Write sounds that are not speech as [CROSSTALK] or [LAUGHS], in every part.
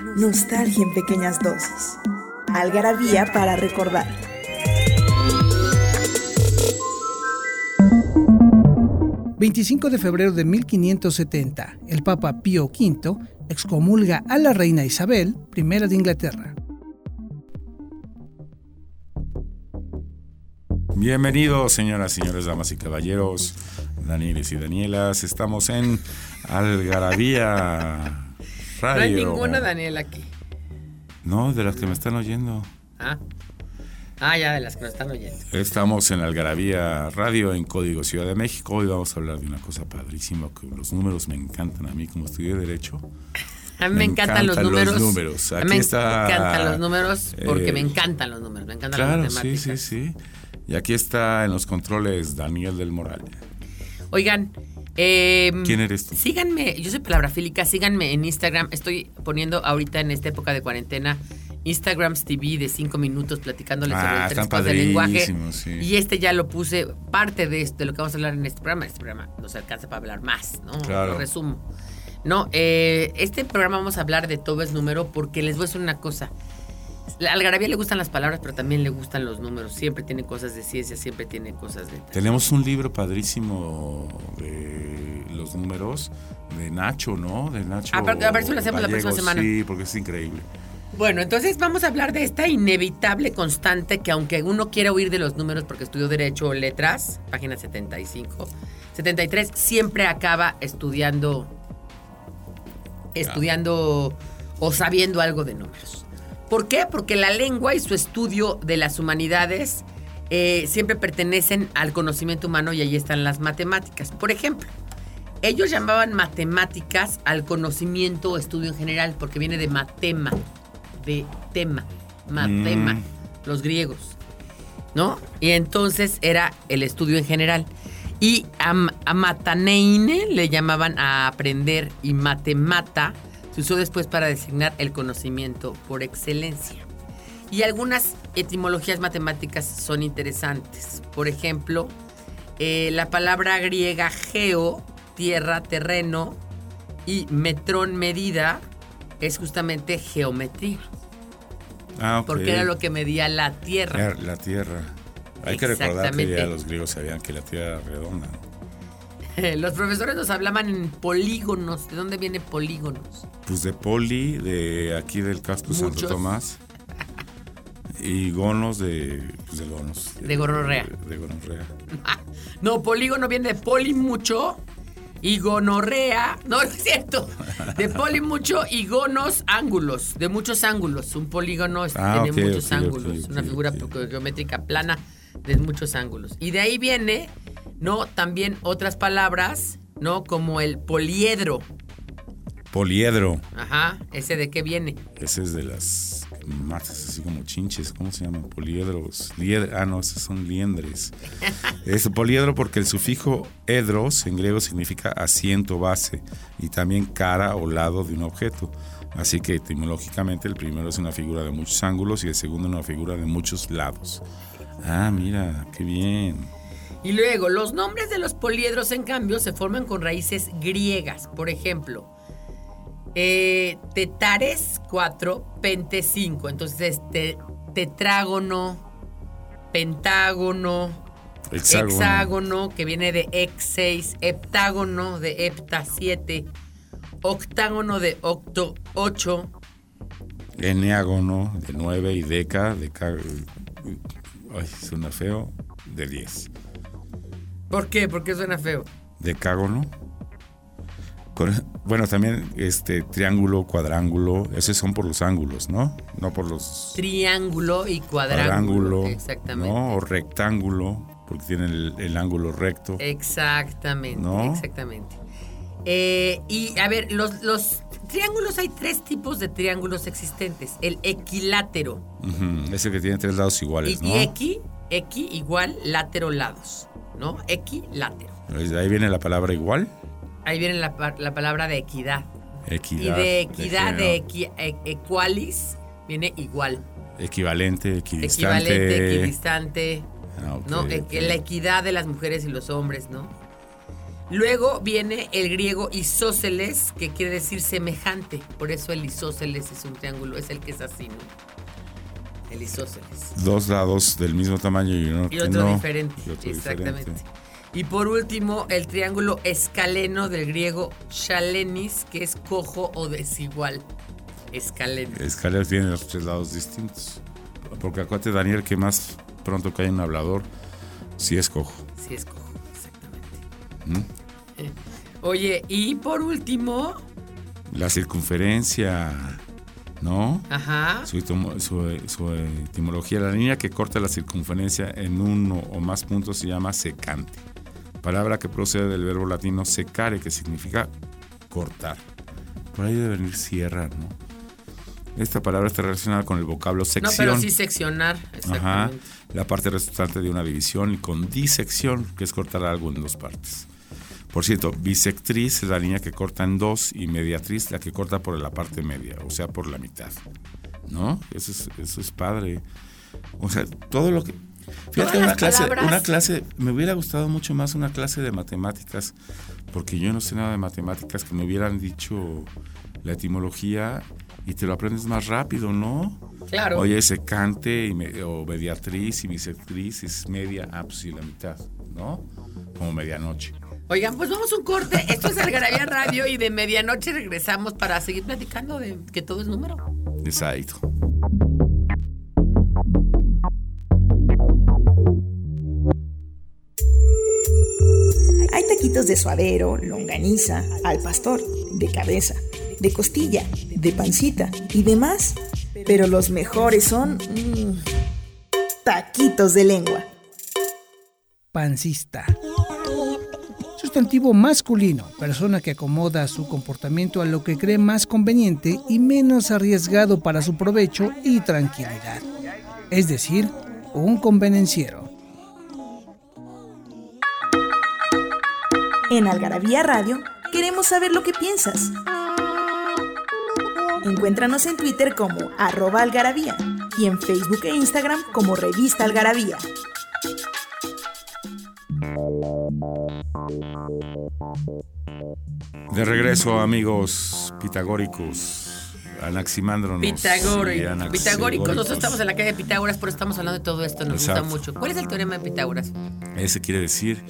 Nostalgia en pequeñas dosis. Algarabía para recordar. ...25 de febrero de 1570... ...el Papa Pío V... ...excomulga a la reina Isabel... I de Inglaterra. Bienvenidos, señoras, señores, damas y caballeros, Danieles y Danielas. Estamos en Algarabía Radio. No hay ninguna Daniela aquí. No, de las que me están oyendo. Ah. Ah, ya, de las que me están oyendo. Estamos en Algarabía Radio en Código Ciudad de México. Hoy vamos a hablar de una cosa padrísima, que los números me encantan a mí como estudié Derecho. [LAUGHS] A mí me, encantan, los números. números. a mí me encantan los números porque me encantan los números. Me encantan claro, las matemáticas. sí, sí, sí. Y aquí está en los controles Daniel del Moral. Oigan, eh, ¿Quién eres tú? Síganme, yo soy Palabra Fílica, síganme en Instagram. Estoy poniendo ahorita en esta época de cuarentena Instagrams TV de cinco minutos platicándoles Ah, sobre están tres cosas del lenguaje. sí. Y este ya lo puse, parte de, esto, de lo que vamos a hablar en este programa. Este programa nos alcanza para hablar más, ¿no? Claro. Lo resumo. No, eh, este programa vamos a hablar de todo es número porque les voy a decir una cosa. A Algarabía le gustan las palabras, pero también le gustan los números. Siempre tiene cosas de ciencia, siempre tiene cosas de... Tenemos un libro padrísimo de los números de Nacho, ¿no? De Nacho. Ah, a ver si lo hacemos la próxima semana. Sí, porque es increíble. Bueno, entonces vamos a hablar de esta inevitable constante que aunque uno quiera huir de los números porque estudió Derecho o Letras, página 75, 73, siempre acaba estudiando, estudiando o sabiendo algo de números. ¿Por qué? Porque la lengua y su estudio de las humanidades eh, siempre pertenecen al conocimiento humano y ahí están las matemáticas. Por ejemplo, ellos llamaban matemáticas al conocimiento o estudio en general porque viene de matema, de tema, matema, Mm. los griegos, ¿no? Y entonces era el estudio en general. Y a, a mataneine le llamaban a aprender y matemata se usó después para designar el conocimiento por excelencia. Y algunas etimologías matemáticas son interesantes. Por ejemplo, eh, la palabra griega geo, tierra, terreno, y metrón, medida, es justamente geometría. Ah, ok. Porque era lo que medía la tierra. La, la Tierra. Hay que recordar que ya los griegos sabían que la Tierra era redonda. ¿no? Los profesores nos hablaban en polígonos. ¿De dónde viene polígonos? Pues de Poli, de aquí del casco Santo. Tomás. Y gonos de. Pues de gonos. De gonorrea. De, de gonorrea. [LAUGHS] No, polígono viene de poli mucho y gonorrea. No, no es cierto. De poli mucho y gonos ángulos. De muchos ángulos. Un polígono Ah, tiene muchos ángulos. una figura geométrica plana de muchos ángulos. Y de ahí viene, ¿no? También otras palabras, ¿no? Como el poliedro. Poliedro. Ajá. ¿Ese de qué viene? Ese es de las matas así como chinches. ¿Cómo se llaman? Poliedros. Lied- ah, no, esos son liendres. [LAUGHS] Es poliedro porque el sufijo edros en griego significa asiento, base y también cara o lado de un objeto. Así que etimológicamente el primero es una figura de muchos ángulos y el segundo una figura de muchos lados. Ah, mira, qué bien. Y luego, los nombres de los poliedros, en cambio, se forman con raíces griegas. Por ejemplo, eh, tetares 4, pente 5. Entonces, te- tetrágono, pentágono, Hexágono. hexágono, que viene de hex 6, heptágono de hepta 7, octágono de octo 8. Eneágono de 9 y deca de ca- Ay, suena feo. De 10. ¿Por qué? ¿Por qué suena feo? Decágono. Con- bueno, también este triángulo, cuadrángulo, esos son por los ángulos, ¿no? No por los Triángulo y cuadrángulo. Exactamente. ¿no? O rectángulo, porque tiene el, el ángulo recto. Exactamente, ¿No? exactamente. Eh, y a ver, los, los triángulos, hay tres tipos de triángulos existentes. El equilátero. Ujú, Es el que tiene tres lados iguales, Y, ¿no? y equi, equi igual, látero, lados. ¿No? Equilátero. De ahí viene la palabra igual. Ahí viene la, la palabra de equidad. Equidad. y de equidad, de, equi- e- equalis, viene igual. Equivalente, equidistante. Equivalente, equidistante. Ah, ¿no? E- La equidad de las mujeres y los hombres, ¿no? Luego viene el griego isósceles, que quiere decir semejante. Por eso el isósceles es un triángulo, es el que es así, ¿no? El isósceles. Dos lados del mismo tamaño y uno Y otro no, diferente, y otro exactamente. diferente. Y por último, el triángulo escaleno del griego chalenis, que es cojo o desigual. Escaleno. Escalera tiene los tres lados distintos. Porque acuérdate, Daniel, que más pronto cae un hablador, si es cojo. Sí, es cojo, exactamente. ¿Mm? Oye, y por último, La circunferencia, ¿no? ajá, Su, su- su etimología, la línea que corta la circunferencia en uno o más puntos se llama secante. Palabra que procede del verbo latino secare, que significa cortar. Por ahí debe venir sierra, ¿no? Esta palabra está relacionada con el vocablo no, sección. pero sí seccionar, Ajá. La parte resultante de una división y con disección, que es cortar algo en dos partes. Por cierto, bisectriz es la línea que corta en dos y mediatriz la que corta por la parte media, o sea, por la mitad. ¿No? Eso es, eso es padre. O sea, todo lo que... Fíjate, una las clase, palabras- una clase, me hubiera gustado mucho más una clase de matemáticas, porque yo no sé nada de matemáticas, que me hubieran dicho la etimología y te lo aprendes más rápido, ¿no? Claro. Oye, secante y me- o mediatriz y bisectriz es media, ah, pues sí, la mitad, ¿no? Como medianoche. Oigan, pues vamos a un corte. Esto es Algarabía Radio y de medianoche regresamos para seguir platicando de que todo es número. Exacto. Hay taquitos de suadero, longaniza, al pastor, de cabeza, de costilla, de pancita y demás. Pero los mejores son mm, taquitos de lengua. Pancista. Sustantivo masculino, persona que acomoda su comportamiento a lo que cree más conveniente y menos arriesgado para su provecho y tranquilidad. Es decir, un convenenciero. En Algarabía Radio queremos saber lo que piensas. Encuéntranos en Twitter como arroba algarabía y en Facebook e Instagram como revista algarabía. De regreso, amigos pitagóricos, anaximandronos. y Pitagórico. Pitagóricos. Nosotros estamos en la calle de Pitágoras, pero estamos hablando de todo esto. Nos Exacto. gusta mucho. ¿Cuál es el teorema de Pitágoras? Ese quiere decir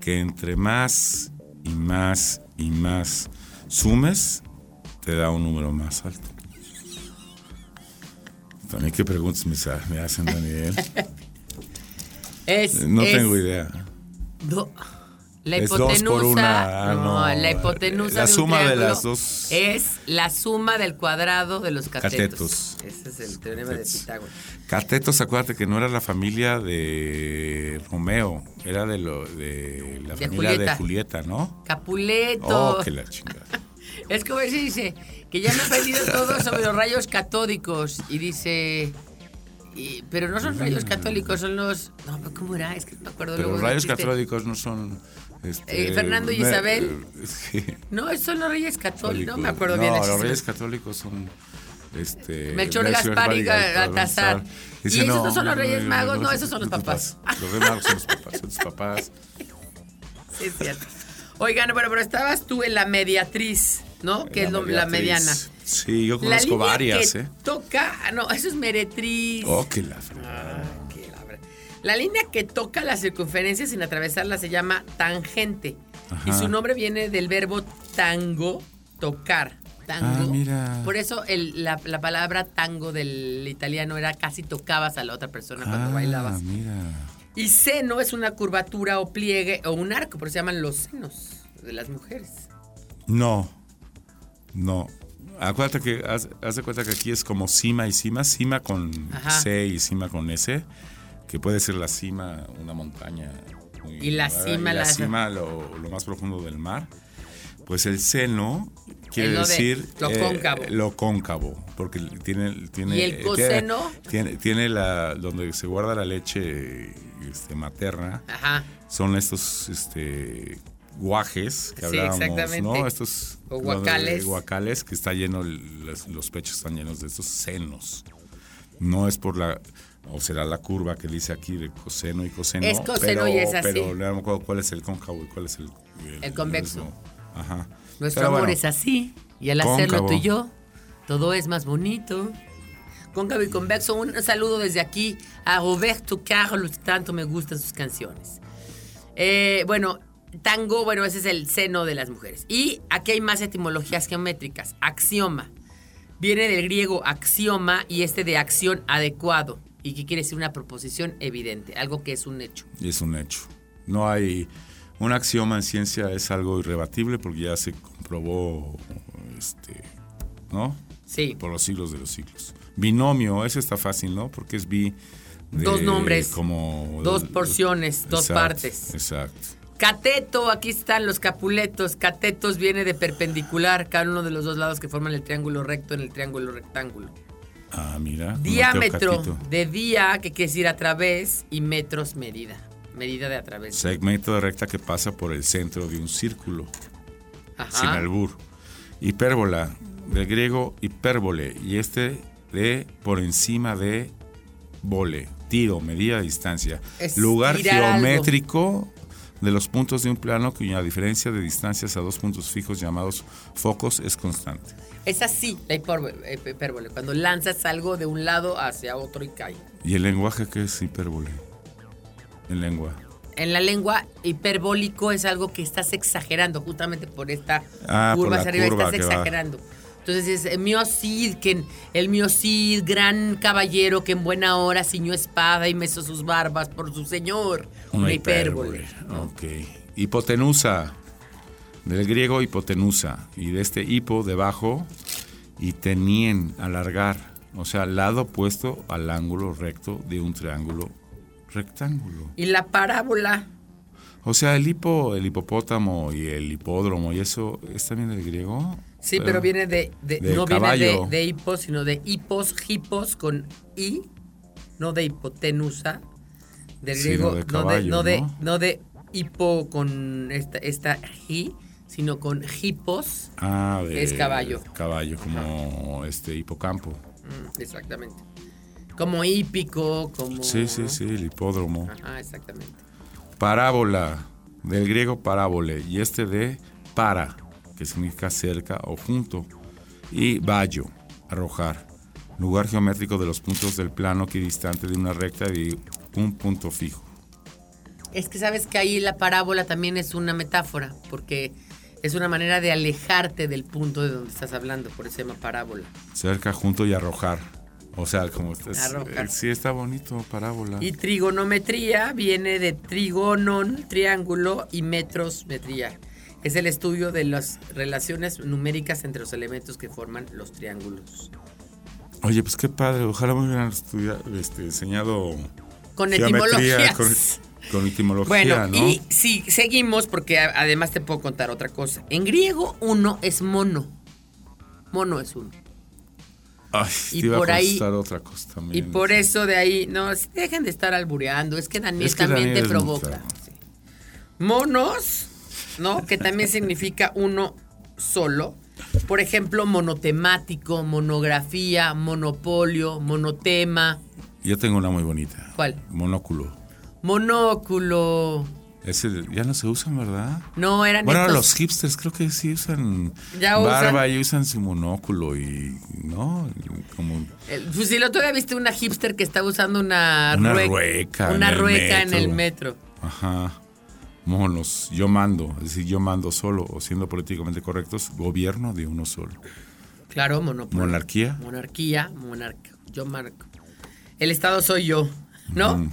que entre más y más y más sumes, te da un número más alto. También qué preguntas me, hacen, Daniel. [LAUGHS] Es, No es- tengo idea. do- la Es dos hipotenusa. por una, ah, no, no. la hipotenusa. La de suma de las dos. Es la suma del cuadrado de los catetos. Catetos. Ese es el teorema de. Pitágoras. Catetos, acuérdate que no era la familia de Romeo, era de, lo, de la De familia Julieta. de Julieta, ¿no? Capuleto. Oh, que la chingada. [LAUGHS] Es como se dice, que ya me he aprendido todo sobre los rayos catódicos. Y dice. y- pero no son rayos católicos, son los. No, pero ¿cómo era? Es que no me acuerdo. Pero luego los rayos católicos no son... este, Eh, Fernando y Isabel. sí, No, esos son los reyes católicos. No me acuerdo no, bien. los reyes católicos son... Este, Melchor, Gaspar y Baltasar. ¿Y esos no son los Reyes Magos? No, esos son los papás. Los Reyes Magos son los papás, son tus papás. [LAUGHS] Sí, es cierto. Oigan, bueno, pero estabas tú en la mediatriz, ¿no? Que es lo- la mediana. Sí, yo La conozco línea varias, que ¿eh? toca, ah, no, eso es meretriz. Oh, que la fregada. La línea que toca la circunferencia sin atravesarla se llama tangente. Y su nombre viene del verbo tango, tocar. Tango. Ah, mira. Por eso el- la, la palabra tango del italiano era casi tocabas a la otra persona cuando Ah, bailabas. mira. Y seno es una curvatura o pliegue o un arco, por eso se llaman los senos de las mujeres. No, no. Acuérdate que, haz, haz de cuenta que aquí es como cima y cima, cima con Ajá. C y cima con S, que puede ser la cima, una montaña. muy Y la elevada, cima, y la la- cima lo, lo más profundo del mar. Pues el seno quiere de- decir lo eh, cóncavo. lo cóncavo, porque tiene tiene ¿Y el coseno? tiene, tiene la donde se guarda la leche este, materna. Ajá. Son estos este guajes que Sí, hablábamos. ¿no? Estos O guacales. guacales que está lleno los pechos están llenos de estos senos. No es por la o será la curva que dice aquí de coseno y coseno. Es coseno pero, y es así. Pero no me acuerdo cuál es el cóncavo y cuál es el El convexo. Ajá. Nuestro Pero amor bueno, es así. Y al hacerlo tú y yo, todo es más bonito. Cóncavo y convexo. Un saludo desde aquí a Roberto Carlos. Tanto me gustan sus canciones. Eh, bueno, tango, bueno, ese es el seno de las mujeres. Y aquí hay más etimologías geométricas. Axioma. Viene del griego axioma y este de acción adecuado. Y que quiere decir una proposición evidente, algo que es un hecho. Y es un hecho. No hay. Un axioma en ciencia es algo irrebatible porque ya se comprobó, este, ¿no? Sí. Por los siglos de los siglos. Binomio, ese está fácil, ¿no? Porque es bi. de- Dos nombres, Como. dos porciones, dos partes. Exacto. Cateto, aquí están los capuletos. Catetos viene de perpendicular, cada uno de los dos lados que forman el triángulo recto en el triángulo rectángulo. Ah, mira. Diámetro de día, que quiere decir a través, y metros medida. Medida de a través. Segmento de recta que pasa por el centro de un círculo. Ajá. sin albur. Hipérbola, del griego hipérbole, y este de por encima de vole, tiro, medida de distancia. Es Lugar algo. De los puntos de un plano cuya diferencia de distancias a dos puntos fijos llamados focos es constante. Es así la hipérbole, hipérbole, cuando lanzas algo de un lado hacia otro y cae. ¿Y el lenguaje qué es hipérbole? En lengua. En la lengua, hiperbólico es algo que estás exagerando, justamente por esta Ah, curva hacia arriba, curva estás va. Entonces es eh, Mio Cid, que el Mio Cid, gran caballero que en buena hora ciñó espada y mesó sus barbas por su señor. Una, hipérbole. Ok. Hipotenusa, del griego hipotenusa, y de este hipo debajo, y tenien, alargar, o sea, lado opuesto al ángulo recto de un triángulo rectángulo. Y la parábola, O sea, el hipo, el hipopótamo y el hipódromo, y eso es también del griego. Sí, pero viene de, de- de no caballo. viene de, de hipos, sino de hipos, hipos con i, no de hipotenusa, del griego, no, caballo, no, de, ¿no? no de hipo con esta, esta hi, sino con hipos. Ah, de Es caballo. Caballo, como este hipocampo. Mm, exactamente. Como hípico, como... Sí, sí, sí, el hipódromo. Ajá, exactamente. Parábola, del griego parábole, y este de para, que significa cerca o junto, y vallo, arrojar, lugar geométrico de los puntos del plano que distante de una recta de un punto fijo. Es que sabes que ahí la parábola también es una metáfora, porque es una manera de alejarte del punto de donde estás hablando, por eso se llama parábola. Cerca, junto y arrojar. O sea, como estás, Arrojar. eh, sí está bonito, parábola. Y trigonometría viene de trigonon, triángulo, y metros, metría. Es el estudio de las relaciones numéricas entre los elementos que forman los triángulos. Oye, pues qué padre, ojalá me hubieran estudiado, este, enseñado Con etimologías. Con, con etimología, Bueno, ¿no? y si seguimos, porque además te puedo contar otra cosa. En griego, uno es mono. Mono es uno. Ay, y te iba por a ahí- otra cosa también. Y por eso de ahí, no, sí, dejen de estar albureando. Es que Daniel Es que también Daniel te provoca. Sí. Monos, ¿no? Que también significa uno solo. Por ejemplo, monotemático, monografía, monopolio, monotema. Yo tengo una muy bonita. ¿Cuál? Monóculo. Monóculo. Ese ya no se usan, ¿verdad? No, eran Bueno, estos- los hipsters creo que sí usan Ya barba usan. y usan su monóculo y, ¿no? Como El- Pues si el otro día viste una hipster que estaba usando una, Una rue- rueca en Una el rueca en el metro. Ajá. Monos, yo mando, es decir, yo mando solo, o siendo políticamente correctos, gobierno de uno solo. Claro, monopolio. Monarquía. Monarquía, monarca. Yo marco. El Estado soy yo, ¿no?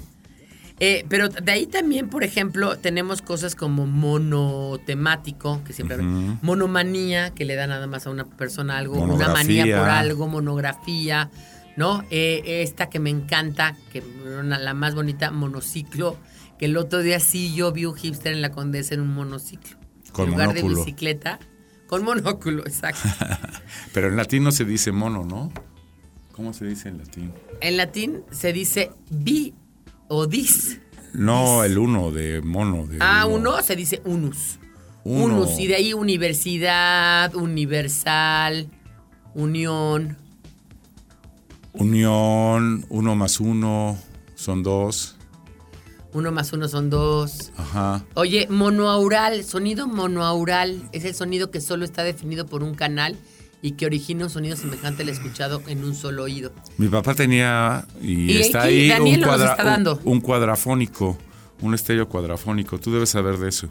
Eh, pero de ahí también, por ejemplo, tenemos cosas como monotemático, que siempre Ujú. monomanía, que le da nada más a una persona algo, una manía por algo, monografía, ¿no? Eh, esta que me encanta, que la más bonita, monociclo, que el otro día sí yo vi un hipster en la Condesa en un monociclo. Con en lugar de bicicleta, Con monóculo, exacto. [LAUGHS] Pero en latín no se dice mono, ¿no? ¿Cómo se dice en latín? En latín se dice bi o dis. No, el uno de mono. De Ah, uno se dice unus. Uno. Unus. Y de ahí universidad, universal, unión. Unión, uno más uno son dos. Uno más uno son dos. Ajá. Oye, monoaural, sonido monoaural es el sonido que solo está definido por un canal y que origina un sonido semejante al escuchado en un solo oído. Mi papá tenía, y, Y está ahí, un, cuadra- está dando. un- un cuadrafónico, un estéreo cuadrafónico. Tú debes saber de eso.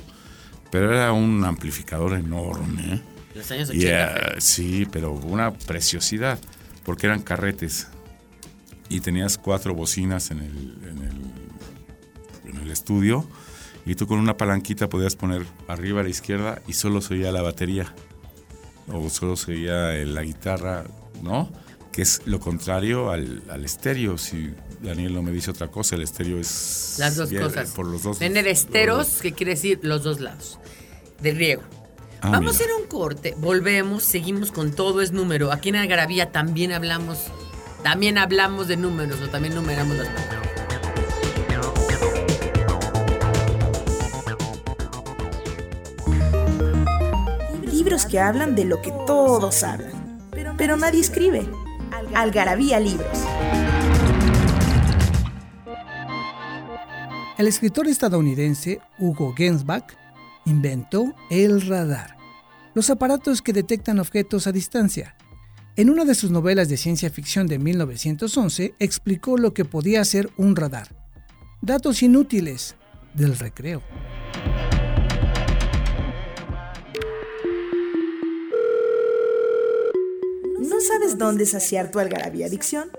Pero era un amplificador enorme. ¿eh? Los años Y, 80. eh, sí, pero una preciosidad, porque eran carretes. Y tenías cuatro bocinas en el, en el, en el estudio. Y tú con una palanquita podías poner arriba a la izquierda y solo se oía la batería. O solo se oía eh, la guitarra, ¿no? Que es lo contrario al, al estéreo. Si Daniel no me dice otra cosa, el estéreo es... Las dos viene cosas. Por los dos. Tener esteros, dos. que quiere decir los dos lados. De riego. Ah, Vamos mira. a ir a un corte, volvemos, seguimos con todo es número. Aquí en Algarabía también hablamos, también hablamos de números, o también numeramos las palabras. Que hablan de lo que todos hablan, pero nadie escribe. Algarabía Libros. El escritor estadounidense Hugo Gensbach inventó el radar, los aparatos que detectan objetos a distancia. En una de sus novelas de ciencia ficción de 1911 explicó lo que podía hacer un radar. Datos inútiles del recreo. ¿No sabes dónde saciar tu algarabía adicción?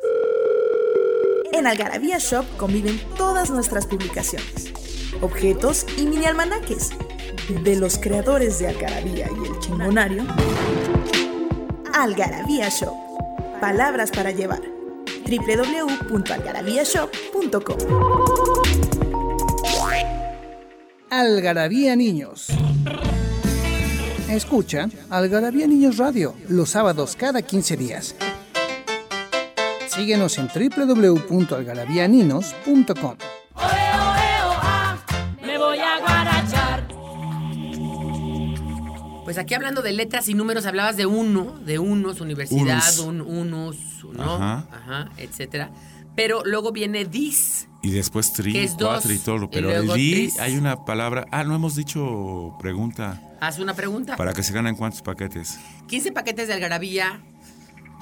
En Algarabía Shop conviven todas nuestras publicaciones, objetos y mini almanaques. De los creadores de Algarabía y el Chingonario. Algarabía Shop. Palabras para llevar. www.algarabíashop.com Algarabía Niños. Escucha Algarabía Niños Radio los sábados cada 15 días. Síguenos en www.algarabianinos.com. Me voy a guarachar. Pues aquí hablando de letras y números, hablabas de uno, de unos, universidad, Unus. un, unus, ¿no? Ajá. Ajá, etcétera. Pero luego viene dis. Y después tri, Que es dos, y todo. Pero el di, tris. hay una palabra. Ah, no hemos dicho pregunta. Haz una pregunta. Para que se ganen cuántos paquetes. 15 paquetes de algarabía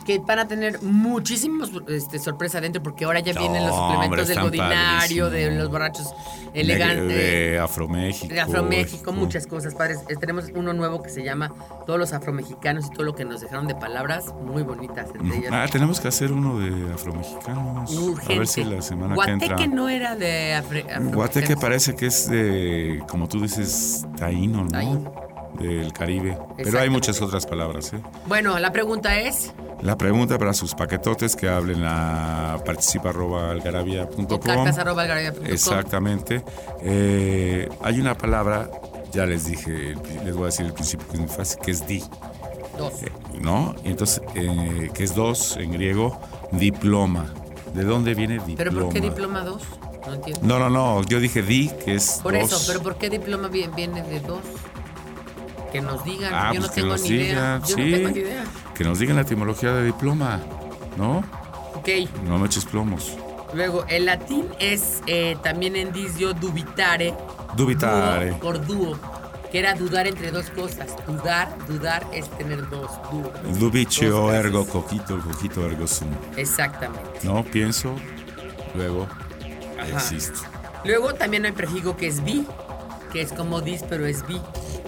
que van a tener muchísimos este, sorpresa adentro porque ahora ya vienen los suplementos del godinario, de los borrachos De, elegantes. de Afroméxico. De Afroméxico, esto. muchas cosas padres. Eh, Tenemos uno nuevo que se llama Todos los afromexicanos y todo lo que nos dejaron de palabras muy bonitas. Entre ellas. Ah, tenemos que hacer uno de afromexicanos. Urgente. A ver si la semana Guateque que entra. no era de afro Guateque parece que es de, como tú dices, taíno, ¿no? Taíno. Del Caribe. Pero hay muchas otras palabras, ¿eh? Bueno, la pregunta es, La pregunta para sus paquetotes que hablen a participa.algarabia.com. Exactamente. Eh, hay una palabra, ya les dije, les voy a decir el principio que es muy fácil, que es di, Dos. ¿no? Y entonces, eh, que es dos en griego, diploma. ¿De dónde viene diploma? ¿Pero por qué diploma dos? No entiendo. No, no, no, yo dije di, que es Por dos. eso, pero ¿por qué diploma vi- viene de dos? Que nos digan, Ah, yo pues no que tengo nos ni idea. Yo sí. no tengo ni idea. Que nos digan la etimología de diploma, ¿no? Ok, No me eches plomos. luego el latín es eh, también indizio dubitare. Dubitare. Duo por dúo, que era dudar entre dos cosas. Dudar, dudar es tener dos. Dúo. Dubicio ergo coquito, coquito ergo sum. Exactamente. No pienso, luego existo. Luego también hay prefijo que es bi, que es como dis, pero es bi.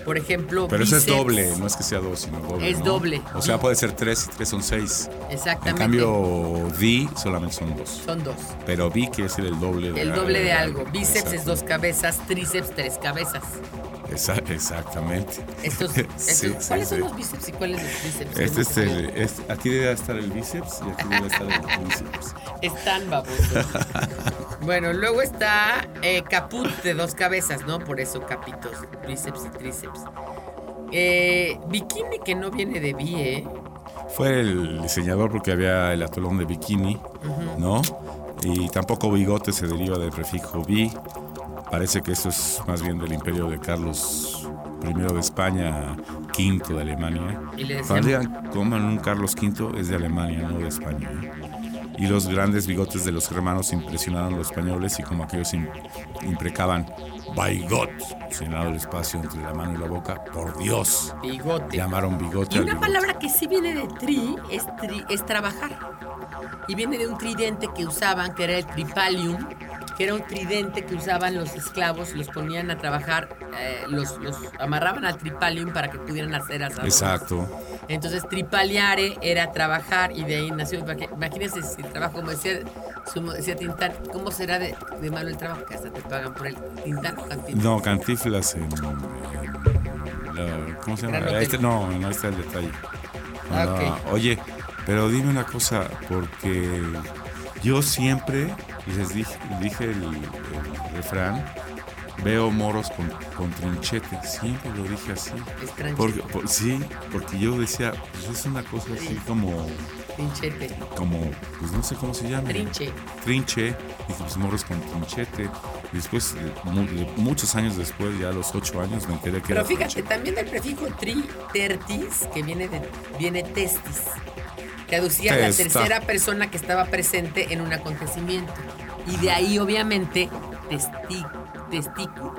Por ejemplo, Pero eso es bíceps. doble, no es que sea dos, sino doble. Es ¿no? doble. O sea, puede ser tres y tres son seis. Exactamente. En cambio, di solamente son dos. Son dos. Pero bi quiere decir el doble de El doble de algo. Exacto. Bíceps es dos cabezas, tríceps tres cabezas. Esa- exactamente. Estos, Sí, [LAUGHS] estos- sí, ¿Cuáles sí. son los bíceps y cuáles los tríceps? Este es el, este- aquí debe estar el bíceps y aquí debe estar el [LAUGHS] bíceps. Están babosos. [LAUGHS] bueno, luego está eh, caput de dos cabezas, ¿no? Por eso capitos, bíceps y tríceps. Eh, bikini que no viene de bi, ¿eh? Fue el diseñador porque había el atolón de bikini, ¿no? Y tampoco bigote se deriva del prefijo bi. Parece que eso es más bien del imperio de Carlos I de España, V de Alemania. Y le Cuando digan coman un Carlos V es de Alemania, no de España. ¿eh? Y los grandes bigotes de los germanos impresionaron a los españoles y como aquellos im- imprecaban Baigot, señalado el espacio entre la mano y la boca, por Dios, Bigote. llamaron bigote Y al una bigote. palabra que sí viene de tri es, tri- es trabajar. Y viene de un tridente que usaban, que era el tripalium, que era un tridente que usaban los esclavos, los ponían a trabajar, eh, los, los amarraban al tripalium para que pudieran hacer asados. Exacto. Entonces, tripaliare era trabajar y de ahí nació. Imagínense si el trabajo, como decía, decía Tintán, ¿cómo será de, de malo el trabajo? Que hasta te pagan por el Tintán o Cantinflas? No, cantiflas en, en la- ¿cómo se llama? Este, no, no está el detalle. Ah, No, ok. Oye, pero dime una cosa, porque yo siempre, y les dije, dije el, el refrán, veo moros con, con trinchete, siempre lo dije así. Es. Porque, por- sí, porque yo decía, pues es una cosa así como, Trinchete. como, pues no sé cómo se llama. Trinche. Trinche, dije, pues morros con trinchete. Y después, eh, de- muchos años después, ya a los ocho años, me enteré que Pero era fíjate, también del prefijo tri tertis, que viene de viene testis, que aducía a la tercera persona que estaba presente en un acontecimiento. Y de ahí, obviamente, testi,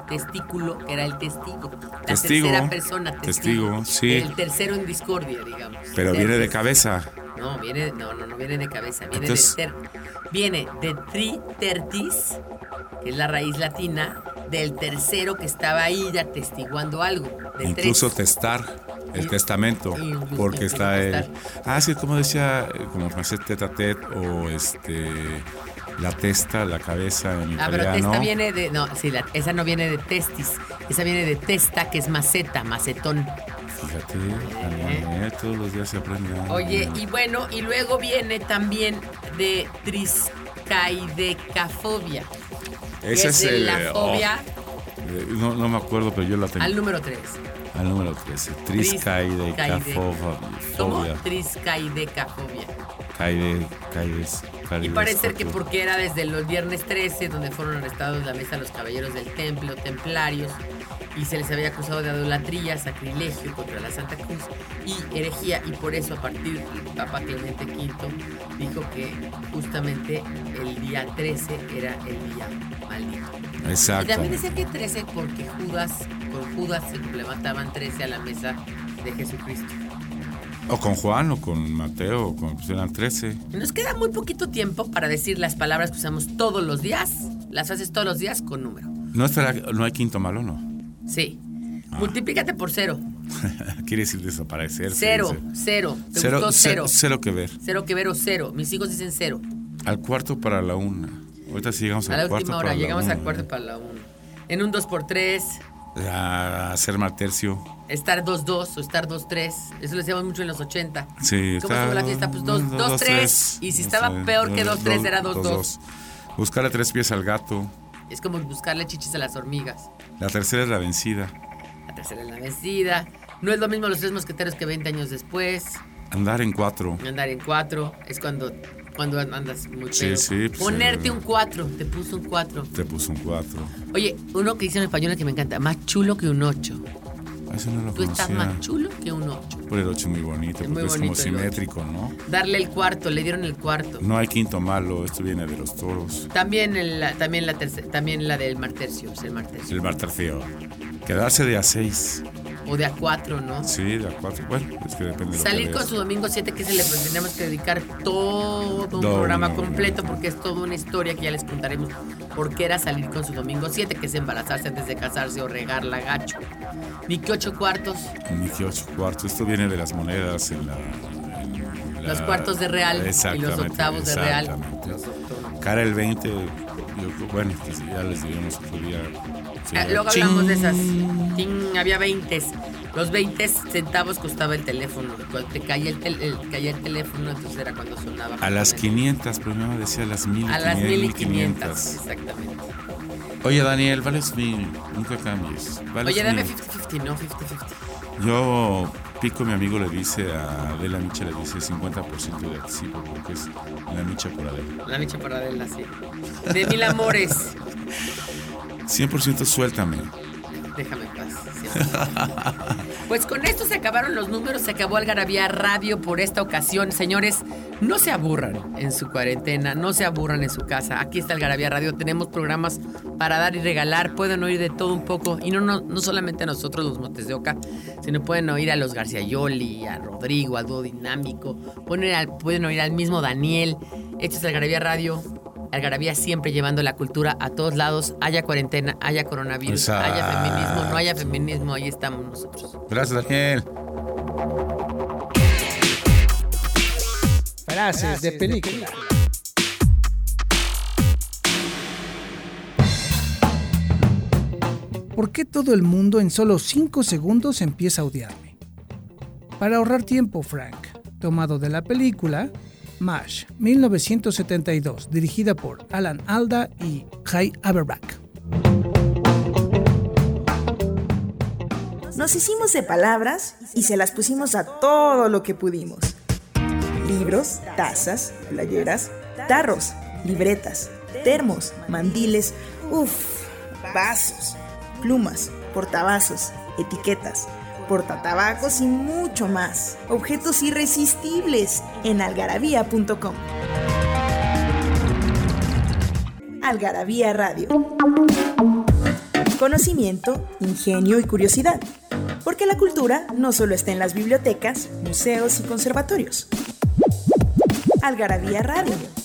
testículo, era el testigo. La Testigo. tercera persona, testigo. Testigo, sí. El tercero en discordia, digamos. Pero viene de cabeza. No, viene, no, no, no viene de cabeza, viene Entonces- de ter- viene de tritertis, que es la raíz latina, del tercero que estaba ahí atestiguando algo. Incluso tres. testar. El testamento, porque está el... Ah, sí, como decía, eh, como francés tete, o este, la testa, la cabeza en Ah, pero italiano. testa viene de. No, sí, la- esa no viene de testis. Esa viene de testa, que es maceta, macetón. Fíjate, Daniel, todos los días se aprende. Oye, y bueno, y luego viene también de triscaidecafobia. Ese es es de el... la oh, fobia eh, no, no me acuerdo, pero yo la tengo. al número 3. Al número 13. Triscaide- ¿Cómo? Triscaidecafobia. Triscaidecafobia. Caide, caides, Y parece ser que porque era desde los viernes 13, donde fueron arrestados la mesa los caballeros del templo, templarios, y se les había acusado de idolatría, sacrilegio contra la Santa Cruz y herejía, y por eso a partir del Papa Clemente V dijo que justamente el día 13 era el día maldito. Y Exacto. también decía que 13 porque Judas, con Judas se levantaban 13 a la mesa de Jesucristo. O con Juan, o con Mateo, o con pues eran 13. Nos queda muy poquito tiempo para decir las palabras que usamos todos los días, las haces todos los días con número. No, estará, no hay quinto malo, ¿no? Sí. Ah. Multiplícate por cero. [LAUGHS] Quiere decir desaparecer. Cero, cero. ¿Te Cero, gustó cero? cero, que ver. Cero que ver o cero. Mis hijos dicen cero. Al cuarto para la una. Ahorita sí llegamos A al la cuarto última para hora, la llegamos una. al cuarto para la una. En un 2 por 3 A hacer mal tercio. estar 2-2 o estar 2-3. Eso lo decíamos mucho en los 80. Sí, ¿Cómo estuvo la fiesta? Pues 2-3. dos, tres. Y si No estaba sé, peor que dos, 2-3 era dos, 2-2. dos. Buscarle tres pies al gato. Es como buscarle chichis a las hormigas. La tercera es la vencida. La tercera es la vencida. No es lo mismo los tres mosqueteros que 20 años después. Andar en cuatro. Andar en cuatro es cuando, cuando andas muy Sí, pedo. sí, pues, Ponerte eh, un cuatro, te puso un cuatro. Te puso un cuatro. Oye, uno que dice en español que me encanta, más chulo que un ocho. Ah, Eso no lo Tú estás conocía. más chulo que un ocho. Por el ocho es muy bonito, Es porque muy es como simétrico, ¿no? Darle el cuarto, le dieron el cuarto. No hay quinto malo, esto viene de los toros. También, el, también, la terce- también la del martercio, el martercio. El. Quedarse de a seis. O de a cuatro, ¿no? Sí, de a cuatro. Bueno, es que depende Salir con su domingo 7, que se le pues, tenemos que dedicar todo un programa completo, porque es toda una historia que ya les contaremos por qué era salir con su domingo 7, que es embarazarse antes de casarse o regarla gacho. Ni que ocho cuartos, Ni que ocho cuartos. Esto viene de las monedas en la. en la- los cuartos de real y los octavos de real. Cara el 20, yo- bueno, pues ya les diremos otro día. Ah, luego ching. hablamos de esas. Ting, había 20. Los 20 centavos costaba el teléfono. Cuando te caía el, tel- el- caía el teléfono, entonces era cuando sonaba. A las justamente. 500, pero mi mamá decía a las 1500. A las 1500, exactamente. Oye, Daniel, vales mil, nunca cambies. Vales Oye, dame mil. 50-50, no 50-50. Yo, Pico, mi amigo, le dice a Adela Micha, le dice 50% de anticipo, porque es la Micha por Adela. La Micha por Adela, sí. De mil amores. [LAUGHS] 100% suéltame. Déjame en paz. Pues con esto se acabaron los números, se acabó Algarabía Radio por esta ocasión. Señores, no se aburran en su cuarentena, no se aburran en su casa. Aquí está Algarabía Radio, tenemos programas para dar y regalar, pueden oír de todo un poco. Y no, no, no solamente a nosotros los Montes de Oca, sino pueden oír a los García Yoli, a Rodrigo, a Dúo Dinámico, pueden oír, al, al mismo Daniel. Esto es Algarabía Radio, Algarabía siempre llevando la cultura a todos lados, haya cuarentena, haya coronavirus, haya feminismo, no haya feminismo, ahí estamos nosotros. Gracias, Daniel. Frases de película. ¿Por qué todo el mundo en solo 5 segundos empieza a odiarme? Para ahorrar tiempo, Frank, tomado de la película MASH, 1972, dirigida por Alan Alda y Jay Averback. Nos hicimos de palabras y se las pusimos a todo lo que pudimos. Libros, tazas, playeras, tarros, libretas, termos, mandiles, uff, vasos, plumas, portavasos, etiquetas, portatabacos y mucho más. Objetos irresistibles en algarabía.com. Algarabía Radio. Conocimiento, ingenio y curiosidad. Porque la cultura no solo está en las bibliotecas, museos y conservatorios. Algarabía Radio